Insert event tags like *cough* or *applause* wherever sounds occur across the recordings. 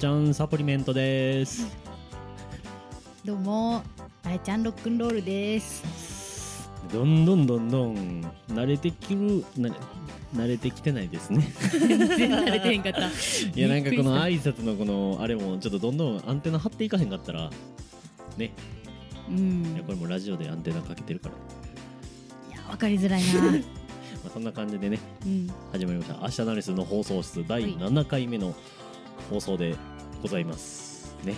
ちゃんサプリメントです。どうもあやちゃんロックンロールです。どんどんどんどん慣れてきるな慣れてきてないですね。全然慣れてへんかった。*laughs* いやなんかこの挨拶のこのあれもちょっとどんどんアンテナ張っていかへんかったらね。うん。いやこれもラジオでアンテナかけてるから、いやわかりづらいな。*laughs* まあ、そんな感じでねうん。始まりました「明日ナリス」の放送室第7回目の放送でございますね。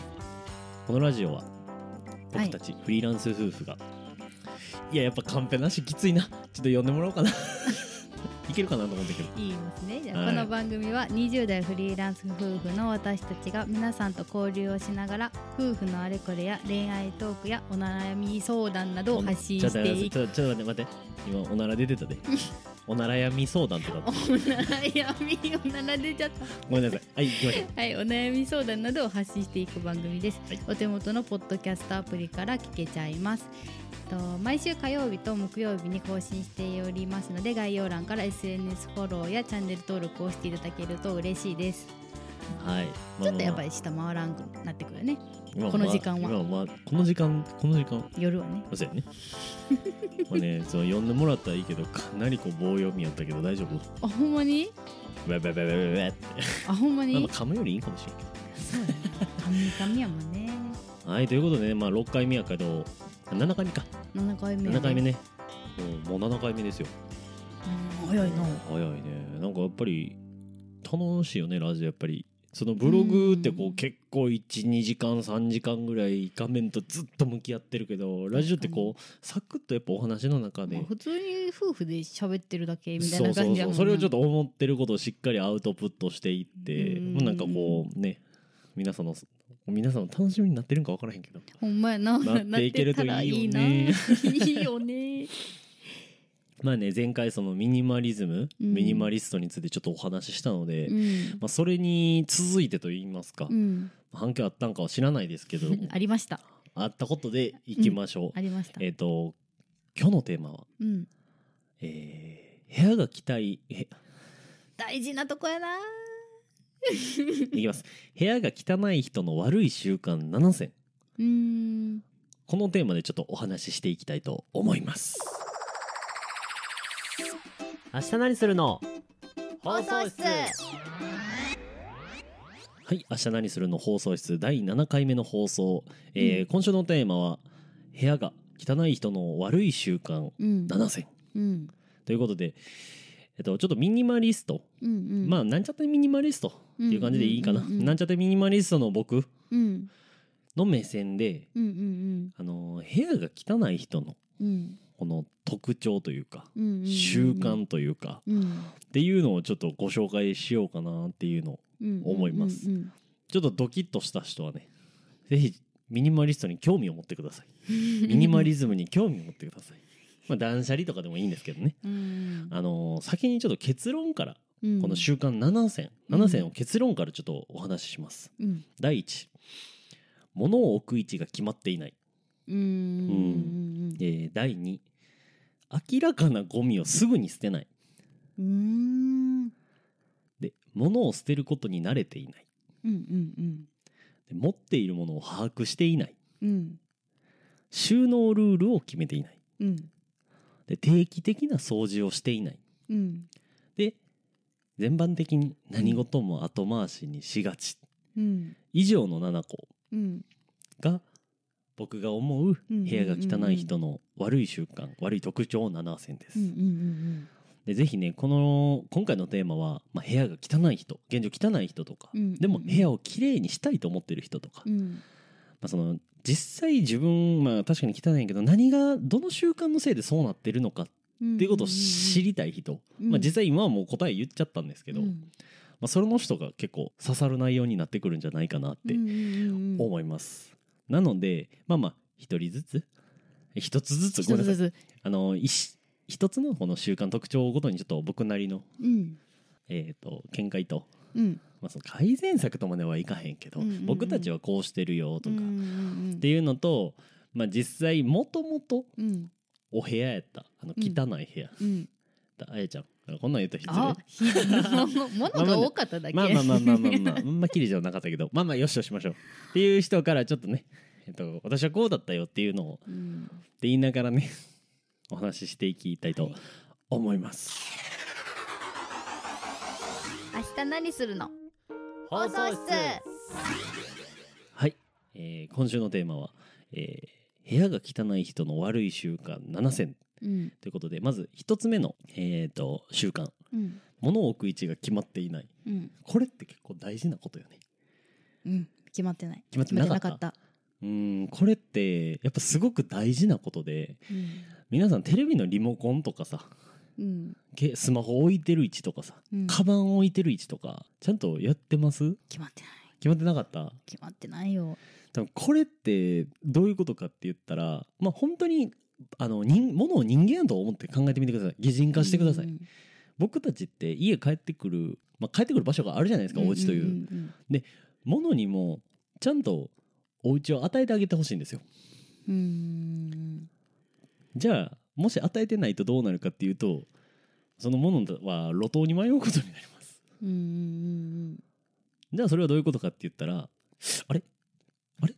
このラジオは僕たちフリーランス夫婦が、い、ややっぱカンペなしきついな。ちょっと呼んでもらおうかな。*laughs* いけるかなと思ってけど。言いますね。じゃあ、はい。この番組は20代フリーランス夫婦の私たちが皆さんと交流をしながら夫婦のあれこれや恋愛トークやお悩み相談などを発信していく。ちょっとちょっと待って待って今おなら出てたで *laughs* おならやみ相談とか。お悩みおなら出ちゃった。ごめんなさい。はい行きましょう。はい、お悩み相談などを発信していく番組です、はい。お手元のポッドキャストアプリから聞けちゃいます。と毎週火曜日と木曜日に更新しておりますので概要欄から SNS フォローやチャンネル登録をしていただけると嬉しいです。はい。ちょっとやっぱりり下回らんくなってくるねここの時間は。今まあこの時間この時間。夜はね。そうやね。*laughs* まあねその呼んでもらったらいいけどかなりこう棒読みやったけど大丈夫？あほんまに？ウェウェウェウェウェって。あほんまに？なんか噛むよりいいかもしれんけそうやね。神々やもんね。どはいということでねまあ6回目やけど7回目か。7回目。や7回目ね。もうもう7回目ですよ。うん早いな。早いね。なんかやっぱり楽しいよねラジオやっぱりそのブログってこううん結構12時間3時間ぐらい画面とずっと向き合ってるけどラジオってこうサクッとやっぱお話の中でまあ普通に夫婦で喋ってるだけみたいな感じやもんなそうそれをちょっと思ってることをしっかりアウトプットしていってうんもうなんかこうね皆さんの皆さんの楽しみになってるんか分からへんけどほんまやな。なっていけるといいよね。いいよね。まあね前回そのミニマリズム、うんミニマリストについてちょっとお話ししたので、うん。まあ、それに続いてと言いますか、うん。反響あったんかは知らないですけど *laughs* ありました。あったことでいきましょう、*laughs* ありました。えっ、と今日のテーマは、うん。えー部屋が着たいへ大事なとこやな。*laughs* いきます部屋が汚い人の悪い習慣7選。このテーマでちょっとお話ししていきたいと思います明日何するの？放送室はい明日何するの？放送室第7回目の放送、えーうん今週のテーマは部屋が汚い人の悪い習慣うん。7選うん。ということでえっと、ちょっとミニマリスト、うん。うん。まあなんちゃってミニマリストっていう感じでいいかな、うんうんうんうんなんちゃってミニマリストの僕うん。の目線で、うん。うん。あの部屋が汚い人のうん。この特徴というか。習慣というか、うん。っていうのをちょっとご紹介しようかなっていうのをうん。思いますうん。ちょっとドキッとした人はねぜひミニマリストに興味を持ってくださいミ *laughs* ミニマリズムに興味を持ってくださいまあ断捨離とかでもいいんですけどねうん。あのー先にちょっと結論からうんこの習慣7選うん7選を結論からちょっとお話ししますうん。第一物を置く位置が決まっていない、うん。うん。えー第2明らかなゴミをすぐに捨てないうん。で物を捨てることに慣れていないうん。うん。で持っているものを把握していないうん。収納ルールを決めていないうん。で定期的な掃除をしていないうん。で全般的に何事も後回しにしがちうん。以上の7個うん。が僕が思ううん部屋が汚い人の悪い習慣悪い特徴7選です、うん。うん。でぜひねこの今回のテーマは、まあ、部屋が汚い人現状汚い人とか、うんでも部屋をきれいにしたいと思ってる人とか、まうん。あ、その実際自分まあ確かに汚いけど何がどの習慣のせいでそうなってるのかっうん。ていうことを知りたい人、うんまあ、実際今はもう答え言っちゃったんですけど、まうんあ、それの人が結構刺さる内容になってくるんじゃないかなってうんうんうん思います。なのでまあまあ一人ずつ？一つずつ？ごめんなさい一つずつ。あの一一つのこの習慣特徴ごとにちょっと僕なりのうん。えー、と見解と、うん。まあ、その改善策とまではいかへんけど、うんうんうん僕たちはこうしてるよとか、うんうんっていうのと、まあ、実際もともとうん。お部屋やったあの汚い部屋、うん。だあやちゃんこんなん言ったらあ失礼ひものが多かっただけまあまあまあまあまあまあ、あんまきりじゃなかったけど、まあまあよしとしましょう。っていう人からちょっとね、えっと、私はこうだったよっていうのを、ってうん言いながらね、お話ししていきたいとはい思います。明日何するの放送室はい、えー今週のテーマは、えー部屋が汚い人の悪い習慣7選うん。ということで、まず一つ目の、えー、と習慣。うん。物を置く位置が決まっていない。うん。これって結構大事なことよね。うん。決まってない。決まってなかった。うーん、これってやっぱすごく大事なことで、なかっ皆さんテレビのリモコンとかさ、たうん。けスマホ置いてる位置とかさ、うん。カバン置いてる位置とか、ちゃんとやってます？決まってない。決まってなかった？決まってないよ。多分これってどういうことかって言ったら、まあ本当に、あの、人、物を人間やと思って考えてみてください。擬人化してください。うん僕たちって家帰ってくる、まあ帰ってくる場所があるじゃないですか、お家という。ん物にも、ちゃんとお家を与えてあげてほしいんですよ。うんうんじゃあ、もし与えてないとどうなるかっていうと、そのものは路頭に迷うことになります。うんうんじゃあそれはどういうことかって言ったら、あれ？あれ？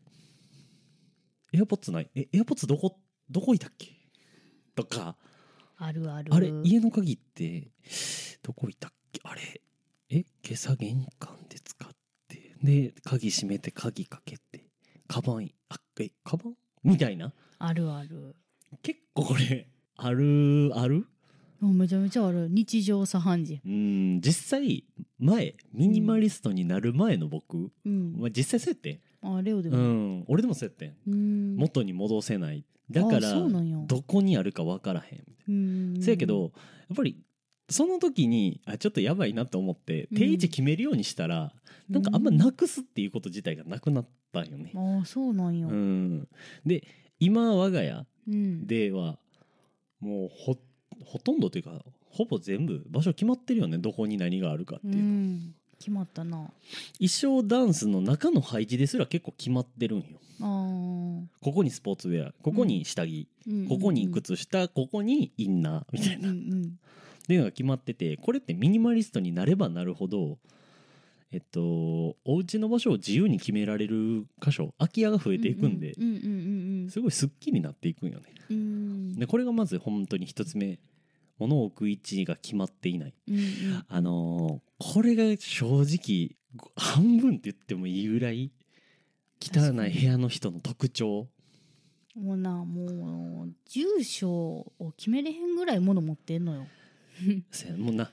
エアポッツない？え、エアポッツどこ、どこいたっけ？とか、あるある。あれ家の鍵って、どこいたっけ？あれえ、今朝玄関で使って、で、鍵閉めて鍵かけて、カバンい、あ、え、カバン？みたいな。あるある。結構これ、ある、ある？あめちゃめちゃある。日常茶飯事。うん、実際、前、ミニマリストになる前の僕、うん。まあ、実際そうやって。ん。あレオでうもん、俺でもそうやってん。うん元に戻せない。だかあらどこにあるか分からへん。うんせやけど、やっぱり、その時に、あ、ちょっとやばいなと思って、うん定位置決めるようにしたら、なんかあんまなくすっていうこと自体がなくなったんよね。ああそうなんやうん。で、今、我が家うんでは、もうほ、ほとんどというか、ほぼ全部場所決まってるよね。どこに何があるかっていうう。ん決まったな。衣装ダンスの中の配置ですら結構決まってるんよ。ここにスポーツウェア、ここに下着、うん。ここに靴下、ここにインナーみたいな、っうんうん。ていうのが決まってて、これってミニマリストになればなるほど、えっと、お家の場所を自由に決められる箇所、空き家が増えていくんで、すごいスッキリになっていくんよね。で、これがまず本当に一つ目、物を置く位置が決まっていない。うんうん。あのーこれが正直、半分って言ってもいいぐらい、汚い部屋の人の特徴。もうなもう住所を決めれへんぐらい物持ってんのよ。*laughs* せやもうな、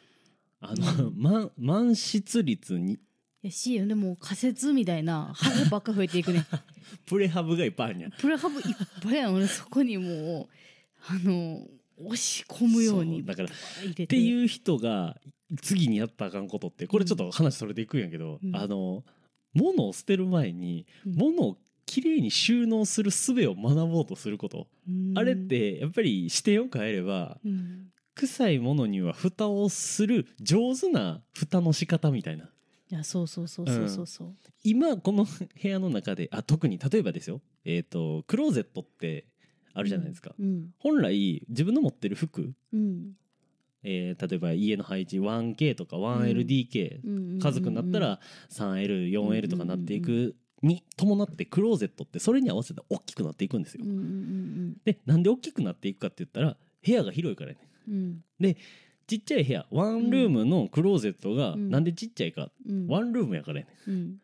あの、満満室率に、いやしでも仮説みたいなハブばっか増えていくね。*laughs* プレハブがいっぱいあるんや。プレハブいっぱいやの。ねそこにもうあの押し込むようにだからっていう人が次にやったらあかんことってこれちょっと話それていくんやけど、うん。あの物を捨てる前にうん。物をきれいに収納する術を学ぼうとすること、うん。あれってやっぱり視点を変えればうん。臭いものには蓋をする上手な蓋の仕方みたいな。いやそうそうそうそうそうそう。今この部屋の中であ特に例えばですよ。えっ、とクローゼットってあるじゃないですか、うん。本来自分の持ってる服。うん。えー例えば家の配置 1K とか 1LDK、うん。家族になったら 3L4L とかなっていくに伴ってクローゼットってそれに合わせて大きくなっていくんですよ。でなんで大きくなっていくかって言ったら部屋が広いからね。うん。うんちっちゃい部屋ワンルームのクローゼットがうん。なんでちっちゃいか、うん。ワンルームやからやね。うん。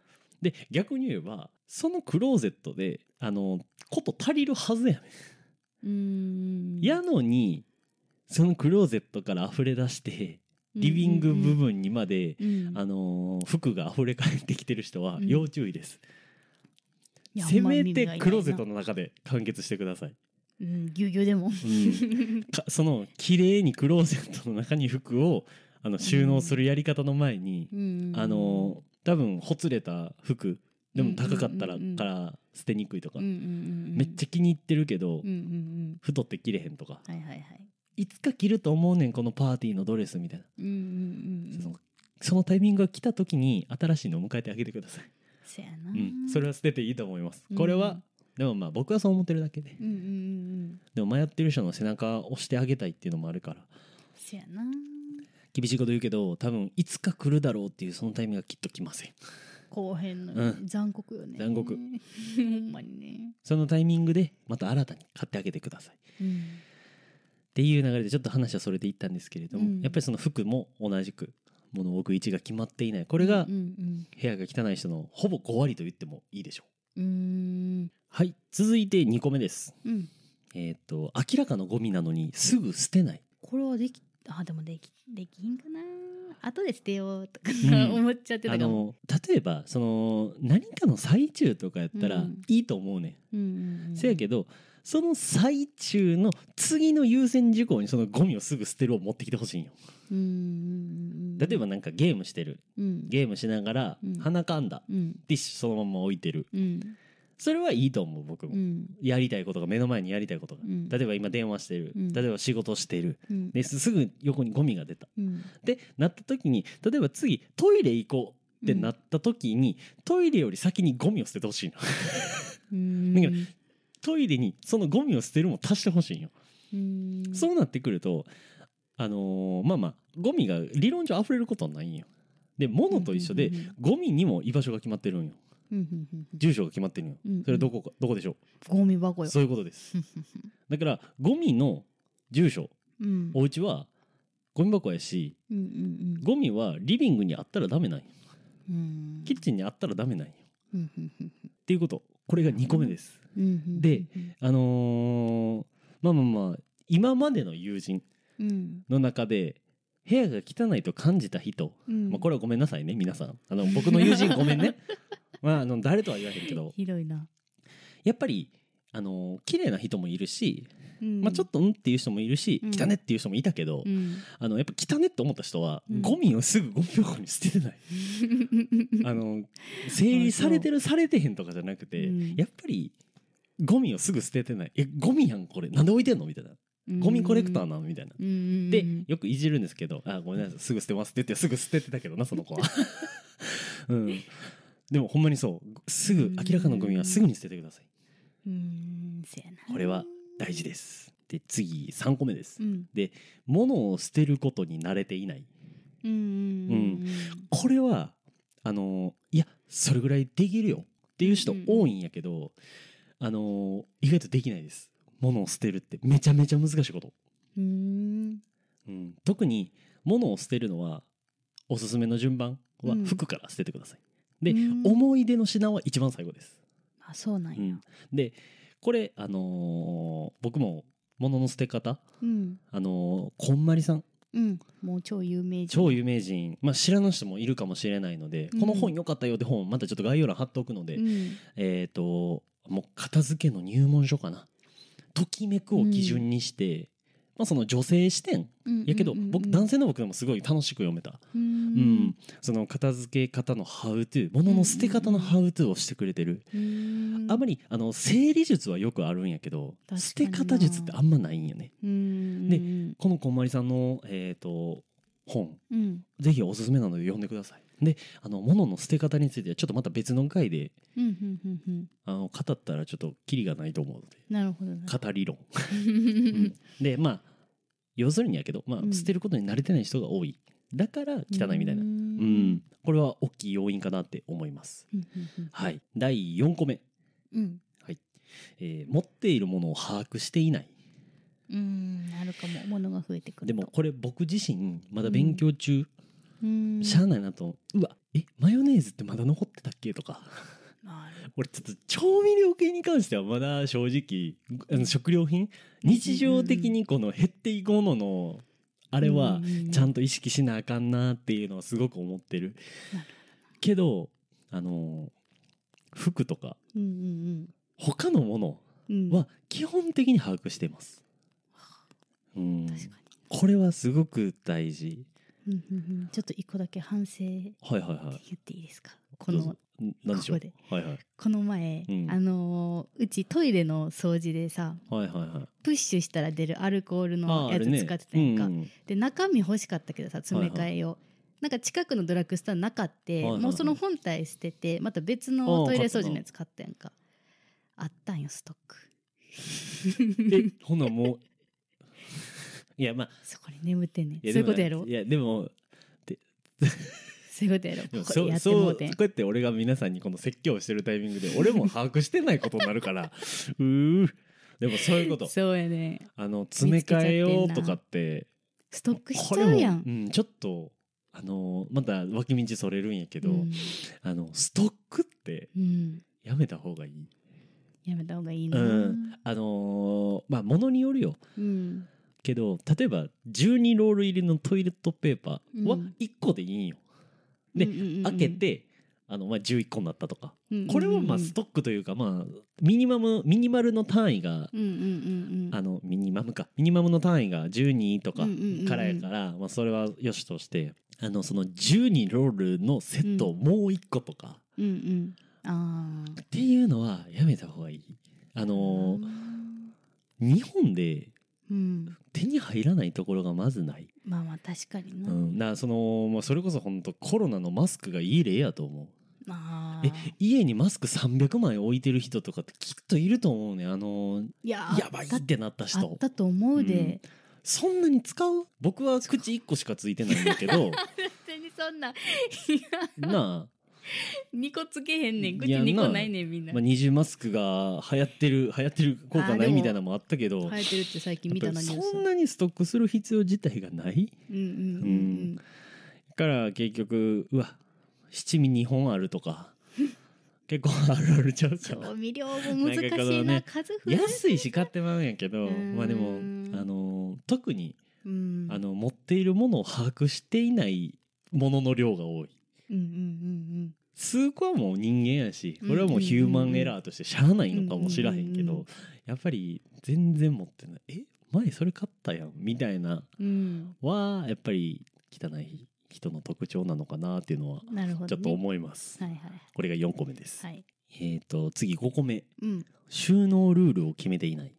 で逆に言えばそのクローゼットであのこと足りるはずやね。うんやのにそのクローゼットから溢れ出してリビング部分にまでうん。あのー服が溢れ返ってきてる人はうん。要注意です、いやせめてクローゼットの中で完結してください、うんぎゅうぎゅうでも。うん。かその綺麗にクローゼットの中に服をあの収納するやり方の前に、うん。あのー多分ほつれた服でも高かったらから捨てにくいとか、めっちゃ気に入ってるけど、太って着れへんとか。はいつか着ると思うねんこのパーティーのドレスみたいな、そのタイミングが来た時に新しいのを迎えてあげてください。せやな。うん、それは捨てていいと思います。うん。これは、でもまあ僕はそう思ってるだけで。でも迷ってる人の背中を押してあげたいっていうのもあるから。せやな。厳しいこと言うけど多分いつか来るだろうっていうそのタイミングがきっと来ません後編の、うん。残酷よね。残酷。ほんまにね、そのタイミングでまた新たに買ってあげてください。うん。っていう流れでちょっと話はそれでいったんですけれども、うん。やっぱりその服も同じく物を置く位置が決まっていない。これがうんうん部屋が汚い人のほぼ5割と言ってもいいでしょう。うんうん。はい。続いて2個目です。うん。えっ、と明らかなゴミなのにすぐ捨てない。これはできあでもできできひんかな後で捨てようとか、うん。思っちゃってあたかも。の例えばその何かの最中とかやったらうん。いいと思うね、うんうんうん。せやけどその最中の次の優先事項にそのゴミをすぐ捨てるを持ってきてほしいんよ。うんうんうん例えばなんかゲームしてる。うん。ゲームしながらうん。鼻かんだ。うん。ティッシュそのまま置いてる。うんそれはいいと思う僕も、うん。やりたいことが目の前にやりたいことが、うん。例えば今電話してる、うん。例えば仕事してる。うん。ですすぐ横にゴミが出た。うん。でなった時に例えば次トイレ行こうってなった時に、トイレより先にゴミを捨ててほしいの。うん。*laughs* だからトイレにそのゴミを捨てるも足してほしいんよ、うん。そうなってくるとあのーまあまあゴミが理論上溢れることはないんよ。で物と一緒でゴミにも居場所が決まってるんよ住所が決まってるんよ。うんうん。それどこかどこでしょゴミ箱よ。うそういうことです。だからゴミの住所うん。お家はゴミ箱やしうんうんゴミはリビングにあったらダメなんよ。うん。キッチンにあったらダメなんよ。うんうんうん。っていうこと。これが2個目です。うんうん。であのーまあまあまあ今までの友人うん。の中で部屋が汚いと感じた人、うん。まあ、これはごめんなさいね皆さん。あの僕の友人ごめんね *laughs* *laughs* まああの誰とは言わへんけど。ひどいな。やっぱりあのー綺麗な人もいるし、うん。まあ、ちょっとうんっていう人もいるし、うん。汚ねっていう人もいたけど、うん。あのやっぱ汚ねって思った人は、うん。ゴミをすぐゴミ箱に捨ててない。*laughs* あの整理されてるされてへんとかじゃなくて、う。ん。やっぱりゴミをすぐ捨ててない。えゴミやんこれ。なんで置いてんの？みたいな。ゴミコレクターなのみたいな。うん。でよくいじるんですけど「あごめんなさいすぐ捨てます」って言ってすぐ捨ててたけどなその子は、*laughs* うん、でもほんまにそう。すぐ明らかなゴミはすぐに捨ててください。うんせやな。これは大事です。で次3個目です。うん。物を捨てることに慣れていない。うんうんこれはあのいやそれぐらいできるよ。っていう人多いんやけど、あの意外とできないです。物を捨てるって。めちゃめちゃ難しいこと、うん。うん、特に物を捨てるのはおすすめの順番はうん。服から捨ててください、で、うん。思い出の品は一番最後です、あそうなんや。うん、でこれあのー僕も物の捨て方。うん。あのーこんまりさん。うん。もう超有名人。超有名人、まあ、知らない人もいるかもしれないので、うん。この本良かったよって本またちょっと概要欄貼っておくので、うん。えっ、ともう片付けの入門書かな。ときめくを基準にして、まあ、その女性視点やけど、僕男性の僕でもすごい楽しく読めた、ううん。んその片付け方のハウトゥー物の捨て方のハウトゥーをしてくれてる、うん。あんまりあの整理術はよくあるんやけど捨て方術ってあんまないんよね。うん。でうんこのこんまりさんの、えー、と本うん。ぜひおすすめなので読んでください。で、あの物の捨て方についてはちょっとまた別の回でうんうんうんうん。あの語ったらちょっとキリがないと思うので。なるほどな。語り論。*laughs* うん。でまあ要するにやけど、まあうん。捨てることに慣れてない人が多い。だから汚いみたいな。ううん。ん、これは大きい要因かなって思います。うんうんはい。第4個目、うん。はい。えー持っているものを把握していない。うんあるかも。物が増えてくると。でもこれ僕自身まだ勉強中、うんしゃあないなとう。わえマヨネーズってまだ残ってたっけとか。俺ちょっと調味料系に関してはまだ正直食料品？日常的にこの減っていくもののあれはちゃんと意識しなあかんなっていうのはすごく思ってる。けどあの服とかうんうん他のものは基本的に把握してます、うん、これはすごく大事。にうんうんうん。ちょっと一個だけ反省言っていいですか？このんなんでしょう？ここで。はいはい。この前、うん。あのーうちトイレの掃除でさはいはいはい。プッシュしたら出るアルコールあのやつ使ってたやんか、うんで中身欲しかったけどさ詰め替えを、なんか近くのドラッグストアなかって、はいはい。はいもうその本体捨ててまた別のトイレ掃除のやつ買ったやんか。あったんよストック。えほなもういやまあ。そこに眠ってんねそういうことやろ？いやでもそういうことやろ？ここでやそうそううこってもてん。うやって俺が皆さんにこの説教してるタイミングで俺も把握してないことになるから。*laughs* うー。でもそういうこと。そうやね。あの詰め替えようとかってストックしちゃうやん。うん、ちょっとあのまた脇道それるんやけど、うん。あのストックってうん。やめた方がいい。やめた方がいいうな、ん、あのーまあものによるよ。うんけど例えば12ロール入りのトイレットペーパーはうん。1個でいいんよ。でうんうんうんうん。開けてあの、まあ、11個になったとか。うんうんうんこれはまあストックというかまあミニマムミニマルの単位がうんうんうんうん。あのミニマムか。ミニマムの単位が12とかうんうんうんうん。からやから、まあ、それはよしとしてあのその12ロールのセットをもう1個とか、うんうん。ああっていうのはやめた方がいい。あのー。日本でうん。手に入らないところがまずない、まあまあ確かにな、うん、だからその、まあ、それこそ本当コロナのマスクがいい例やと思う。えああ家にマスク300枚置いてる人とかってきっといると思うね。あのややばいってなったあ人ったと思うで、そんなに使う？僕は口1個しかついてないんだけど。*laughs* 別にそんな。なあ *laughs* 2個つけへんねん。口2個なないねんみんな、まあ、二重マスクが流行ってる *laughs* 流行ってる効果ないみたいなのもあったけど生えてるって最近見たやっぱりなニュースそんなにストックする必要自体がない？うんうんうんうん。だから結局うわ七味2本あるとか *laughs* 結構あるあるちゃうか調味料も難しいなね数増える安いし買ってまうんやけどうん。まあでもあの特にうん。あの持っているものを把握していないものの量が多いうんうんうん数個はもう人間やしこれはもうヒューマンエラーとしてしゃあないのかもしらへんけうんうんうんどやっぱり全然持ってない。え前それ買ったやんみたいな。うん。はやっぱり汚い人の特徴なのかなっていうのはちょっと思います、はいはい。これが4個目です、はい。えっ、と次5個目。うん。収納ルールを決めていない。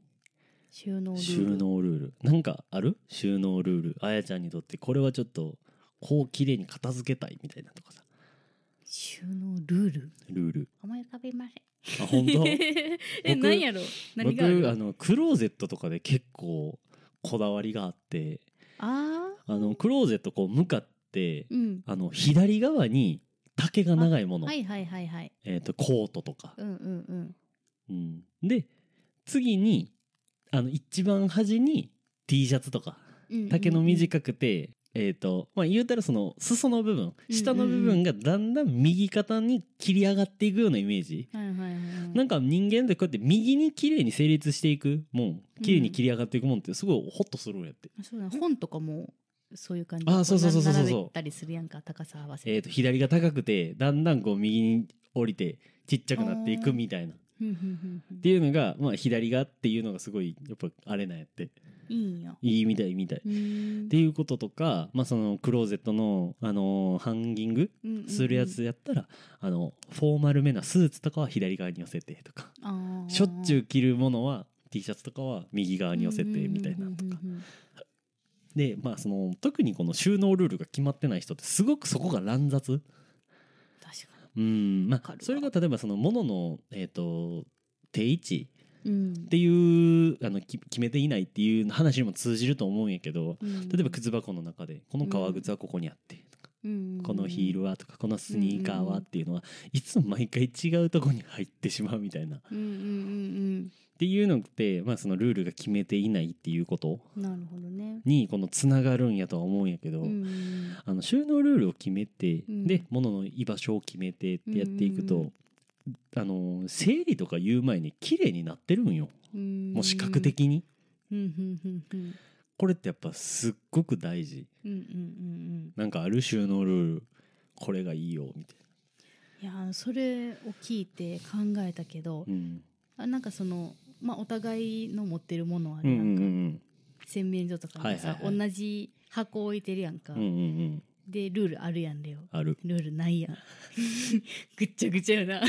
収納ルール。収納ルール。なんかある？収納ルール。あやちゃんにとってこれはちょっとこう綺麗に片付けたいみたいなとかさ。収納ルール？ルール。思い浮かびません。あ本当？*laughs* え僕何やろ？何がある？僕あのクローゼットとかで結構こだわりがあって。あー。あのクローゼットこう向かってうん。あの左側に丈が長いもの、はいはいはいはい。えー、とコートとか、うんうんうん。うん、で次にあの一番端に T シャツとか。うんうん。丈の短くて、えっ、とまあ言うたらその裾の部分下の部分がだんだん右肩に切り上がっていくようなイメージ、なんか人間ってこうやって右に綺麗に成立していくもん綺麗に切り上がっていくもんってすごいホッとするんやって、そうだ。本とかもそういう感じ。あそうそうそうそうそう。たりするやんか高さ合わせて。えー、と左が高くてだんだんこう右に降りてちっちゃくなっていくみたいな。っていうのが、まあ、左がっていうのがすごいやっぱあれなんやっていいんや。いいみたいみたい。っていうこととか、まあ、そのクローゼットの、あのーハンギングするやつやったら、あのフォーマルめなスーツとかは左側に寄せてとか。しょっちゅう着るものは T シャツとかは右側に寄せてみたいなとか。でまあその特にこの収納ルールが決まってない人ってすごくそこが乱雑。確かうん。まあそれが例えばそのもののえっ、と定位置っていうあのき決めていないっていう話にも通じると思うんやけどうん。例えば靴箱の中でこの革靴はここにあってとかうん。このヒールはとかこのスニーカーはっていうのはいつも毎回違うとこに入ってしまうみたいな。っていうのってまあそのルールが決めていないっていうこと。うんなるほどね。にこのつながるんやとは思うんやけど、あの収納ルールを決めて、うん。で物の居場所を決めてってやっていくと、あの整理とか言う前に綺麗になってるんよ。うん。もう視覚的に。これってやっぱすっごく大事。うんうんうんうん。なんかある収納ルールこれがいいよみたいいやそれを聞いて考えたけどな、うん、あなんかそのまあお互いの持ってるものあうんうんうんか、ん。洗面所とかにさ、はいはいはい。同じ箱置いてるやんか、うんうんうんでルールあるやんレオある。ルールないやん。*laughs* ぐっちゃぐちゃよな。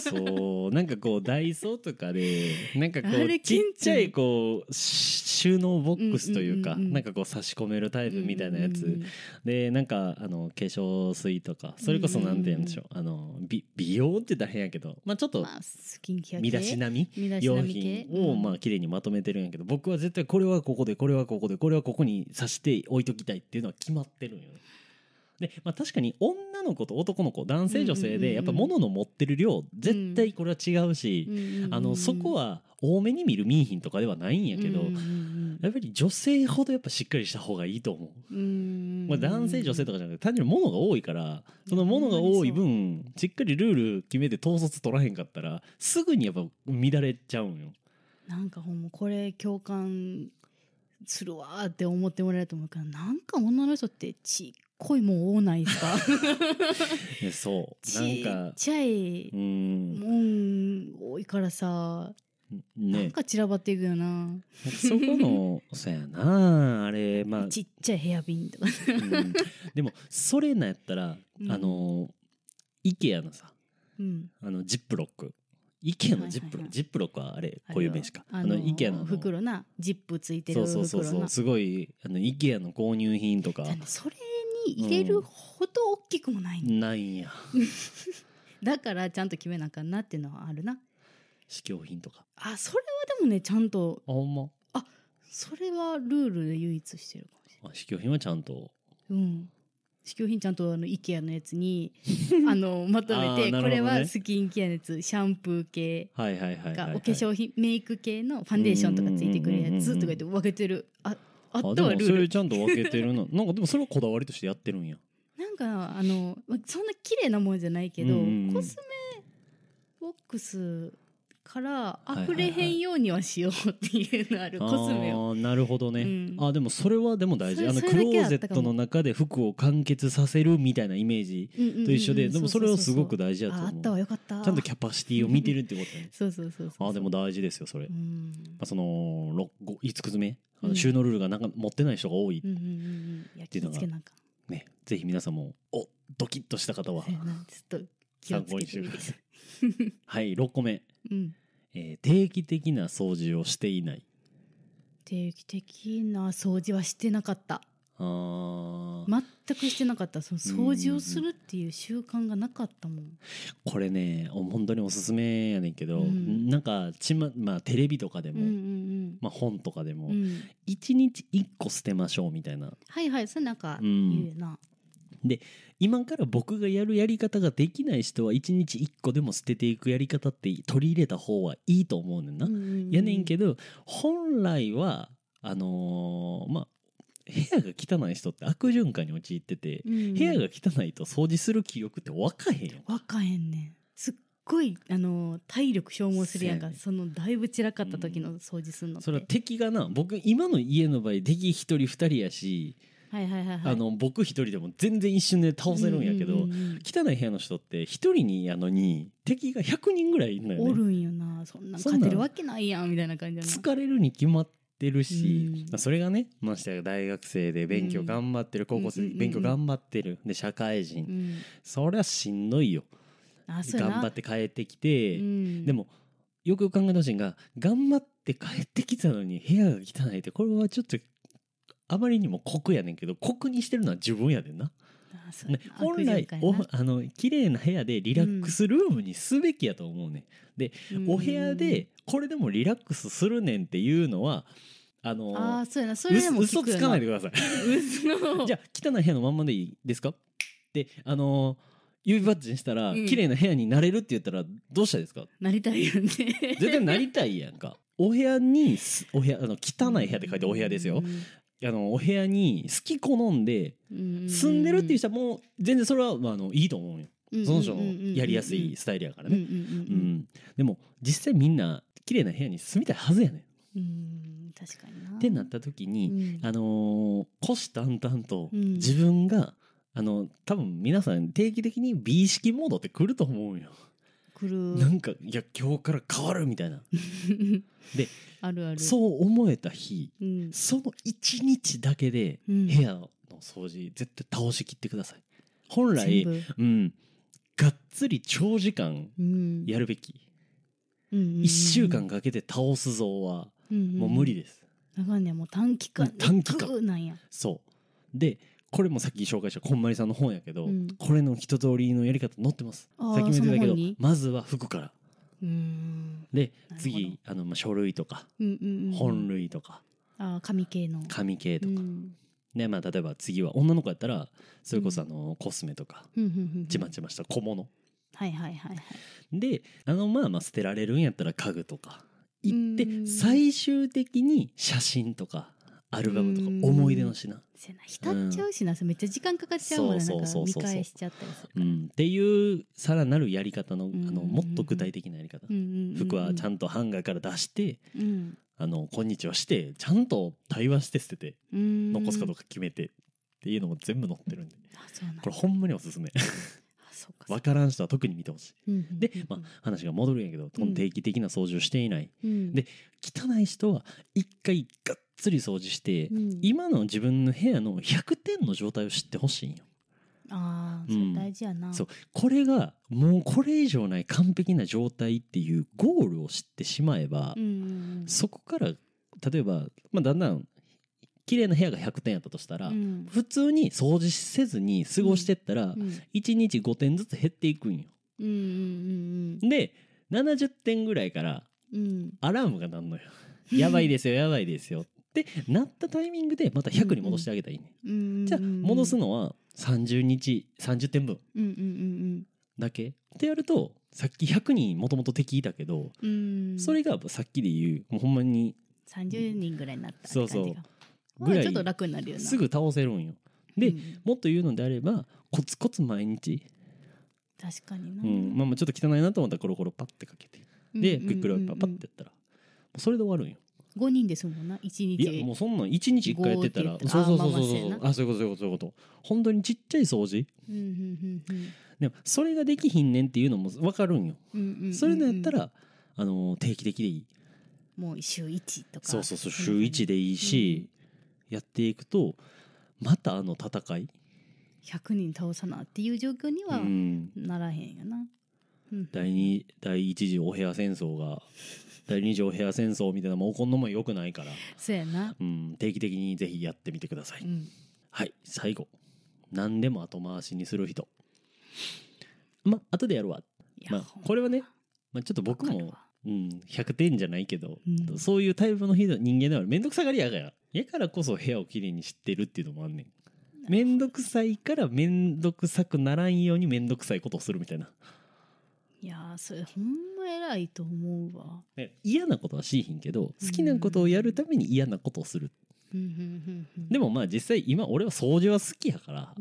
そうなんかこうダイソーとかでなんかこうちっちゃいこうし収納ボックスというか、うんうんなんかこう差し込めるタイプみたいなやつ、うんうんうんでなんかあの化粧水とかそれこそなんて言うんでしょう,、あの美美容って言ったら変やけどまあちょっと身だしなみ？用なみ系？品をまあ綺麗にまとめてるんやけど僕は絶対これはここでこれはここでこれはここに刺して置いときたいっていうのは決まってるんよね。でまあ、確かに女の子と男の子男性女性でやっぱ物の持ってる量絶対これは違うし、あのそこは多めに見るミーヒンとかではないんやけど、やっぱり女性ほどやっぱしっかりした方がいいと思う。まあ、男性女性とかじゃなくて単純に物が多いからその物が多い分しっかりルール決めて統率取らへんかったらすぐにやっぱ乱れちゃうんよ。なんかほんまこれ共感するわーって思ってもらえると思うからなんか女の人ってちっこいもん多ないですか？えそう。ちなんかっちゃいうんもん多いからさ、なん。ね。か散らばっていくよな、そこのそうやな。あれまあ、ちっちゃいヘアピンとか。うん。でもそれなんやったら、うん。あの IKEA のさうん。あのジップロック IKEA のジップロック、はいはいはい。ジップロックはあれこういう名詞か。ああの IKEA の。袋なジップついてるそう袋なそうそう。すごいあの IKEA の購入品とか。それに入れるほど大きくもないね、ないんや。*laughs* だからちゃんと決めなあかんなっていうのはあるな。試供品とか。あそれはでもねちゃんと。あほんま？それはルールで唯一してるかもしれあ試供品はちゃんと。ないうん試供品ちゃんとあの IKEA のやつに *laughs* あのまとめて、ね。これはスキンケアのやつシャンプー系はいはいはいお化粧品メイク系のファンデーションとかついてくるやつとか言って分けてる。ああったあでもそれわル。ールちゃんと分けてるな。*laughs* なんかでもそれはこだわりとしてやってるんや。なんかあのまそんな綺麗なもんじゃないけど、コスメボックスから溢れへんようにはしようっていうのある、コスメを。なるほどね、うん。あでもそれはでも大事。あのクローゼットの中で服を完結させるみたいなイメージと一緒で、でもそれはすごく大事だと思う。ああったわよかった。ちゃんとキャパシティを見てるってことね。*laughs* そうそうそうそうあでも大事ですよそれ、まうん。あ、そのろご5つ目。あのうん収納ルールがなんか持ってない人が多い、うんうんうんうん。いや気ていうのがねぜひ皆さんもおドキッとした方は。そうやな。ちょっと気をつけてみて参 *laughs* はい6個目、うん。えー定期的な掃除をしていない。定期的な掃除はしてなかった。あー。全くしてなかった。その掃除をするっていう習慣がなかったもん。これねお本当におすすめやねんけど、うん。なんかちま、まあ、テレビとかでも、うんうんまあ、本とかでも、うん。うん1日1個捨てましょうみたいな。はいはいそれなんかうん。言うよな今から僕がやるやり方ができない人は1日1個でも捨てていくやり方って取り入れた方はいいと思うねんな。やねんけどど本来はあのーまあ部屋が汚い人って悪循環に陥ってて、部屋が汚いと掃除する気力って分かへんよ。わかへんねん。すっごいあの体力消耗するやんか。ねそのだいぶ散らかった時の掃除するのって。それは敵がな僕今の家の場合敵1人2人やし、はいはいはいはい。あの僕1人でも全然一瞬で倒せるんやけど、うんうんうん汚い部屋の人って1人にやのに敵が100人ぐらいいるのよね。おるんよな。そんな勝てるわけないやんみたいな感じ疲れるに決まってるし、うん。それがねましてや大学生で勉強頑張ってる、高校生で勉強頑張ってる。で社会人、うん。そりゃしんどいよ。頑張って帰ってきて、うん。でもよくよく考えてほしいんが頑張って帰ってきたのに部屋が汚いってこれはちょっとあまりにも酷やねんけど酷にしてるのは自分やねんな。ね本来おあの綺麗な部屋でリラックスルームにすべきやと思うねん。でうん。お部屋でこれでもリラックスするねんっていうのはあのああそうやな。それでも嘘嘘つかないでください。嘘。じゃあ汚い部屋のまんまでいいですか？であの指パッチンしたら、うん。綺麗な部屋になれるって言ったらどうしたですか？なりたいよね。絶対なりたいやんか。お部屋にすお部屋あの汚い部屋って書いてお部屋ですよ。あのお部屋に好き好んで住んでるっていう人はもう全然それは、まあ、あのいいと思うよ。その人のやりやすいスタイルやからね。ううんうんうんうんん、でも実際みんな綺麗な部屋に住みたいはずやねん。うん確かになってなった時に、うんあのー虎視眈々とうん自分が、あの多分皆さん定期的に美意識モードって来ると思うんよ。来る。なんかいや今日から変わるみたいな。*laughs* であるある。そう思えた日うん。その一日だけでうん。部屋のの掃除絶対倒しきってください。本来うん。がっつり長時間うん。やるべき、うんうんうん。1週間かけて倒す像はもう無理です、だからねもう短期間うん短期間。なんや。そう。でこれもさっき紹介したこんまりさんの本やけど、うん。これの一通りのやり方載ってます。さっきも言ってたけどまずは服から。で次あの、まあ、書類とか。うんうんうん本類とか。あー紙系の。紙系とか、うん。ねまあ、例えば次は女の子やったらそれこそあの、コスメとか。ちまちました小物。はいはいはいはい。であのまあまあ捨てられるんやったら家具とか。行ってうん。最終的に写真とかアルバムとかうん。思い出の品。せやな。浸っちゃうしな、それめっちゃ時間かかっちゃうもんな。見返しちゃったりするうん、っていうさらなるやり方のあのうんもっと具体的なやり方。うんうんうんうん。服はちゃんとハンガーから出してうん。あのこんにちはしてちゃんと対話して捨ててうん。残すかどうか決めてっていうのも全部載ってるんで。これほんまにおすすめ。分か。らん人は特に見てほしうんうんうんいで、まあ、話が戻るんやけど定期的な掃除をしていない。うん。で汚い人は一回がっつり掃除してうん。今の自分の部屋の100点の状態を知ってほしいんよ。ああそう大事やな、そう。これがもうこれ以上ない完璧な状態っていうゴールを知ってしまえば、うんそこから例えば、まあ、だんだん綺麗な部屋が100点やったとしたら、うん。普通に掃除せずに過ごしてったら、うん。1日5点ずつ減っていくんよ。うんうんうんで70点ぐらいからうん。アラームが鳴んのよ。やばいですよやばいですよってなったタイミングでまた100に戻してあげたらいいね。うんじゃあ戻すのは30日30点分。うんうんうんだけ。ってやるとさっき100人もともと敵いたけど、うん。うんそれがさっきで言うもうほんまに30人ぐらいになったそうそう。ぐらいまあちょっと楽になるよな。すぐ倒せるんよ。で、うん。もっと言うのであればコツコツ毎日、確かにな、うん。まあ、まあちょっと汚いなと思ったらコロコロパッてかけて。でクイックルワイパーパッてやったら。それで終わるんよ。5人ですもんな。1日。いやもうそんなん1日1回やってたら。そうそうそうそう。そうあそういうことそういうことそういうこと。本当にちっちゃい掃除。うんうんうんでもそれができひんねんっていうのも分かるんよ。うんうんうんうん。それのやったら、あの定期的でいい。もう週1とか。そうそうそう週1でいいし、やっていくとまたあの戦い、100人倒さなっていう状況にうはん、ならへんよな、うん。第二第一次お部屋戦争が第二次お部屋戦争みたいなのも起こんのもよくないから、そうやな。うん、定期的にぜひやってみてください、うん。はい最後。何でも後回しにする人。ま後でやるわ。まあこれはね、まあ、ちょっと僕もうん、100点じゃないけど、うん。そういうタイプの人人間では面倒くさがりやからやからこそ部屋をきれいにしてるっていうのもあんねん。面倒くさいから面倒くさくならんように面倒くさいことをするみたいな、いやーそれほんま偉いと思うわ。ね嫌なことはしいひんけど好きなことをやるために嫌なことをする。でもまあ実際今俺は掃除は好きやから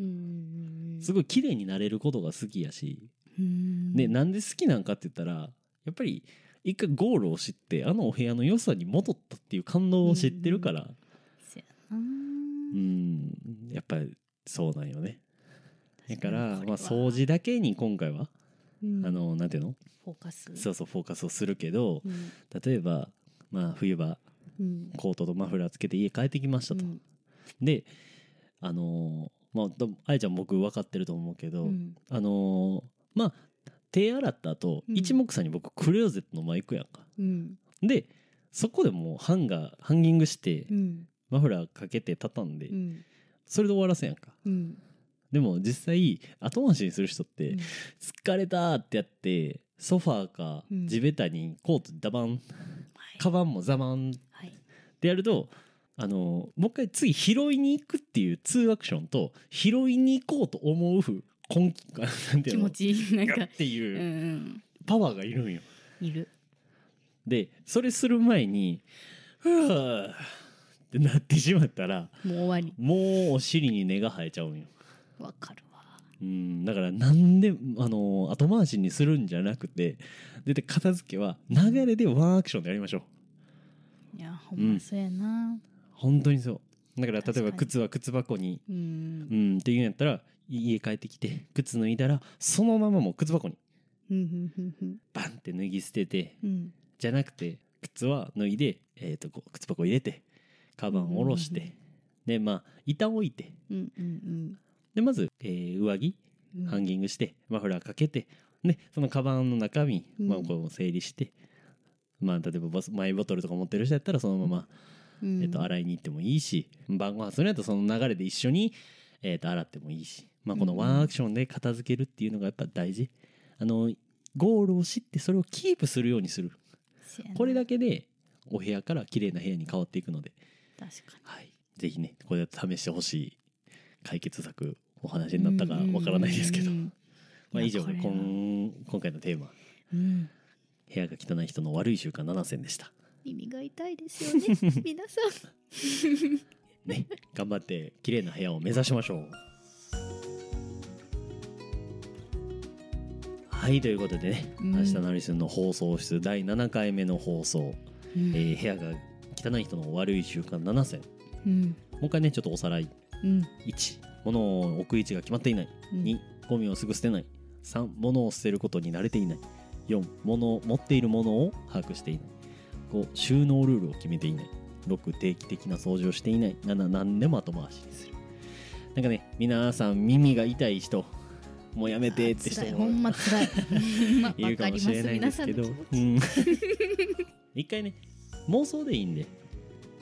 すごい綺麗になれることが好きやし。うん。でなんで好きなんかって言ったらやっぱり一回ゴールを知ってあのお部屋の良さに戻ったっていう感動を知ってるから。うん。やっぱりそうなんよね。だからまあ掃除だけに今回はうんあのなんていうの？フォーカス。そうそうフォーカスをするけどうん。例えばまあ冬場うん。コートとマフラーつけて家帰ってきましたと。うん。であのーまあどあやちゃん僕分かってると思うけど、うん。あのーまあ手洗った後、うん。一目散に僕クローゼットの前行くやんか。うん。でそこでもうハンガーハンギングして、うん。マフラーかけて畳んで、うん。それで終わらせやんか。うんでも実際後回しにする人って、うん。疲れたってやってソファーかうん。地べたにコートダバン、はい。カバンもザバンっはい。てやるとあのもう一回次拾いに行くっていう2アクションと拾いに行こうと思う根気なんていうの？気持ちいいなんかってうんいううんパワーがいるんよ。いる。でそれする前に「ふわ」ってなってしまったらもう終わり。もうお尻に根が生えちゃうんよ。わかるわ。うんだからなんであの後回しにするんじゃなくてで片付けは流れでワンアクションでやりましょう。いやほんまそうやな。本当にそう。だから例えば靴は靴箱にうん。うんっていうんやったら家帰ってきて靴脱いだらそのままもう靴箱にうんうんうんうん。バンって脱ぎ捨ててうん。じゃなくて靴は脱いで、えー、とこう靴箱入れてカバン下ろして、うんうんでまあ一旦置いてうんうんでまず、えー上着うん。ハンギングしてマフラーかけてでそのカバンの中身、うん。まあ、こう整理して、まあ、例えばボスマイボトルとか持ってる人やったらそのまま、うん。えっと洗いに行ってもいいし晩ご飯するんやったらその流れで一緒に、えっと洗ってもいいし、まあ、このワンアクションで片付けるっていうのがやっぱ大事。あのゴールを知ってそれをキープするようにする。これだけでお部屋から綺麗な部屋に変わっていくので、確かはい、ぜひねこれ試してほしい解決策お話になったかわからないですけど、まあ、以上これは。今今回のテーマ。うん「部屋が汚い人の悪い習慣7選」でした。耳が痛いですよね。*laughs* 皆さん。*laughs* ね、頑張って綺麗な部屋を目指しましょう。はいということでね「うん。明日のリスン」の放送室第7回目の放送、うん。えー部屋が汚い人の悪い習慣7選。うん。もう一回ねちょっとおさらい。うん。1物を置く位置が決まっていない。うん。2ゴミをすぐ捨てない。3物を捨てることに慣れていない。4物を持っているものを把握していない。5収納ルールを決めていない。6定期的な掃除をしていない。7何でも後回しにする。なんかね皆さん耳が痛い人もうやめてって人もほんま辛い。*laughs* まいるかもしれないんですけど。*laughs* 一回ね妄想でいいんで。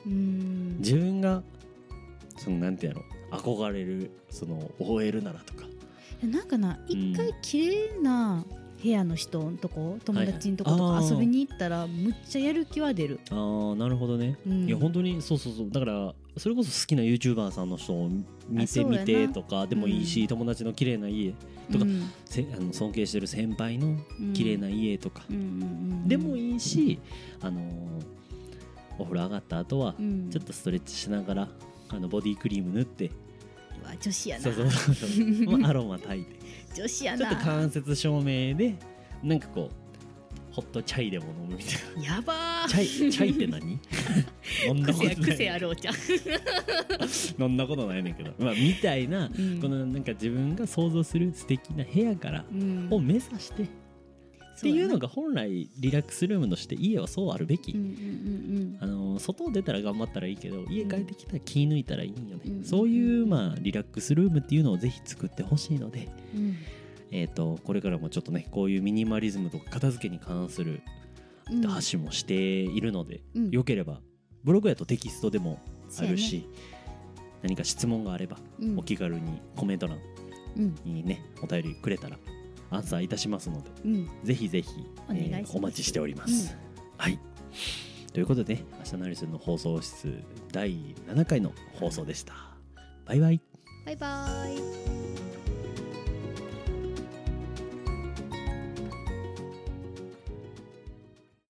うん。自分がそのなんてやろ憧れるその OL ならとか。なんかなうん。一回綺麗な部屋の人んとこ友達んとこはいとか遊びに行ったらむっちゃやる気は出る、ああなるほどね。うん。いや本当にそうそうそう。だからそれこそ好きな YouTuber さんの人を見てみてとかでもいいし、うん友達の綺麗な家とかうん。せあの尊敬してる先輩の綺麗な家とか、でもいいし、あのーお風呂上がった後はうん。ちょっとストレッチしながらあのボディクリーム塗って。うわ女子やな。そうそうそう *laughs* アロマ炊いて。女子やちょっとな間接照明でなんかこうホットチャイでも飲むみたいな。やばー。チャイチャイって何？*laughs* 飲んだことない。癖癖あるお茶、飲んだことないねんけど、まあ、みたいな、うん。このなんか自分が想像する素敵な部屋からうん。を目指して、っていうのが本来リラックスルームとして家はそうあるべき、あの外出たら頑張ったらいいけど家帰ってきたら気抜いたらいいんよね、うんそういうまあリラックスルームっていうのをぜひ作ってほしいので、えー、とこれからもちょっとねこういうミニマリズムとか片付けに関するうん話もしているので、うん。よければブログやとテキストでもあるし、何か質問があればお気軽にコメント欄うん。にねお便りくれたらアンサーいたしますのでうん。ぜひぜひお願いします。お待ちしております。はい。ということで、ね、明日のアリスの放送室第7回の放送でした。バイバイ。バイバイ